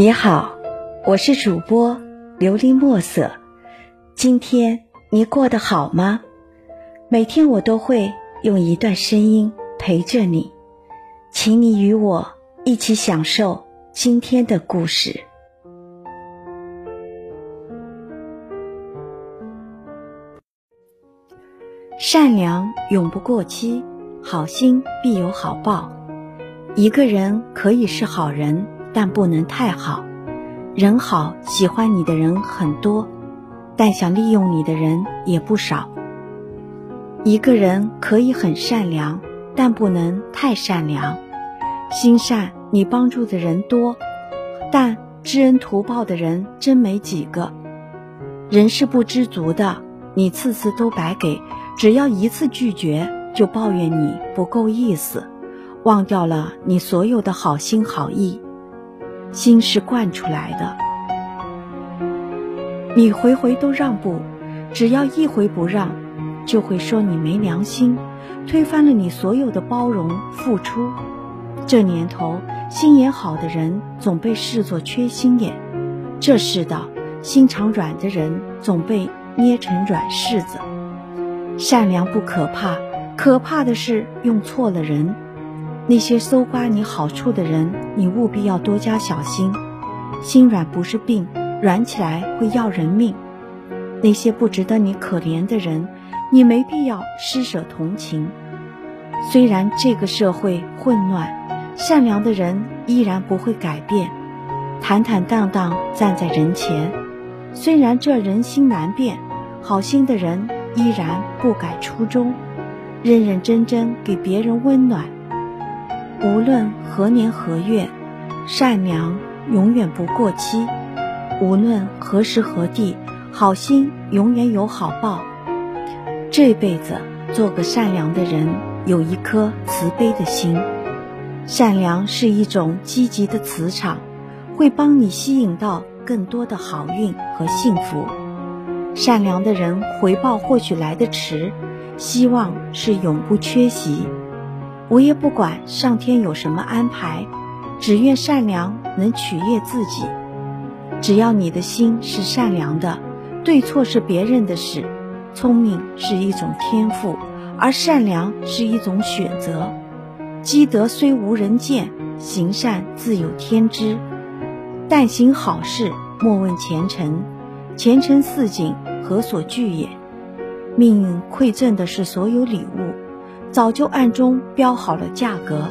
你好，我是主播琉璃墨色。今天你过得好吗？每天我都会用一段声音陪着你，请你与我一起享受今天的故事。善良永不过期，好心必有好报。一个人可以是好人。但不能太好，人好喜欢你的人很多，但想利用你的人也不少。一个人可以很善良，但不能太善良。心善你帮助的人多，但知恩图报的人真没几个。人是不知足的，你次次都白给，只要一次拒绝就抱怨你不够意思，忘掉了你所有的好心好意。心是惯出来的，你回回都让步，只要一回不让，就会说你没良心，推翻了你所有的包容付出。这年头，心眼好的人总被视作缺心眼，这世道，心肠软的人总被捏成软柿子。善良不可怕，可怕的是用错了人。那些搜刮你好处的人，你务必要多加小心。心软不是病，软起来会要人命。那些不值得你可怜的人，你没必要施舍同情。虽然这个社会混乱，善良的人依然不会改变，坦坦荡荡站在人前。虽然这人心难变，好心的人依然不改初衷，认认真真给别人温暖。无论何年何月，善良永远不过期；无论何时何地，好心永远有好报。这辈子做个善良的人，有一颗慈悲的心。善良是一种积极的磁场，会帮你吸引到更多的好运和幸福。善良的人回报或许来得迟，希望是永不缺席。我也不管上天有什么安排，只愿善良能取悦自己。只要你的心是善良的，对错是别人的事。聪明是一种天赋，而善良是一种选择。积德虽无人见，行善自有天知。但行好事，莫问前程。前程似锦，何所惧也？命运馈赠的是所有礼物。早就暗中标好了价格。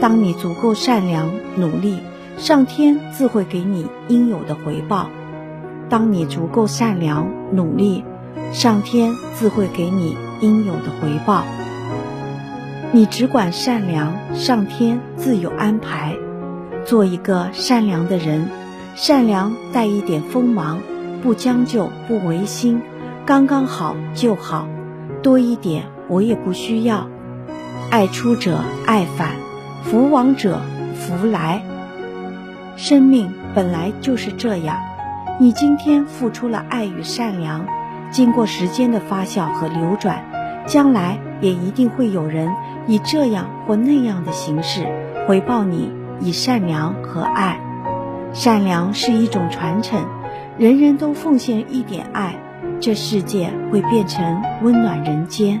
当你足够善良、努力，上天自会给你应有的回报。当你足够善良、努力，上天自会给你应有的回报。你只管善良，上天自有安排。做一个善良的人，善良带一点锋芒，不将就，不违心，刚刚好就好，多一点。我也不需要，爱出者爱返，福往者福来。生命本来就是这样，你今天付出了爱与善良，经过时间的发酵和流转，将来也一定会有人以这样或那样的形式回报你以善良和爱。善良是一种传承，人人都奉献一点爱，这世界会变成温暖人间。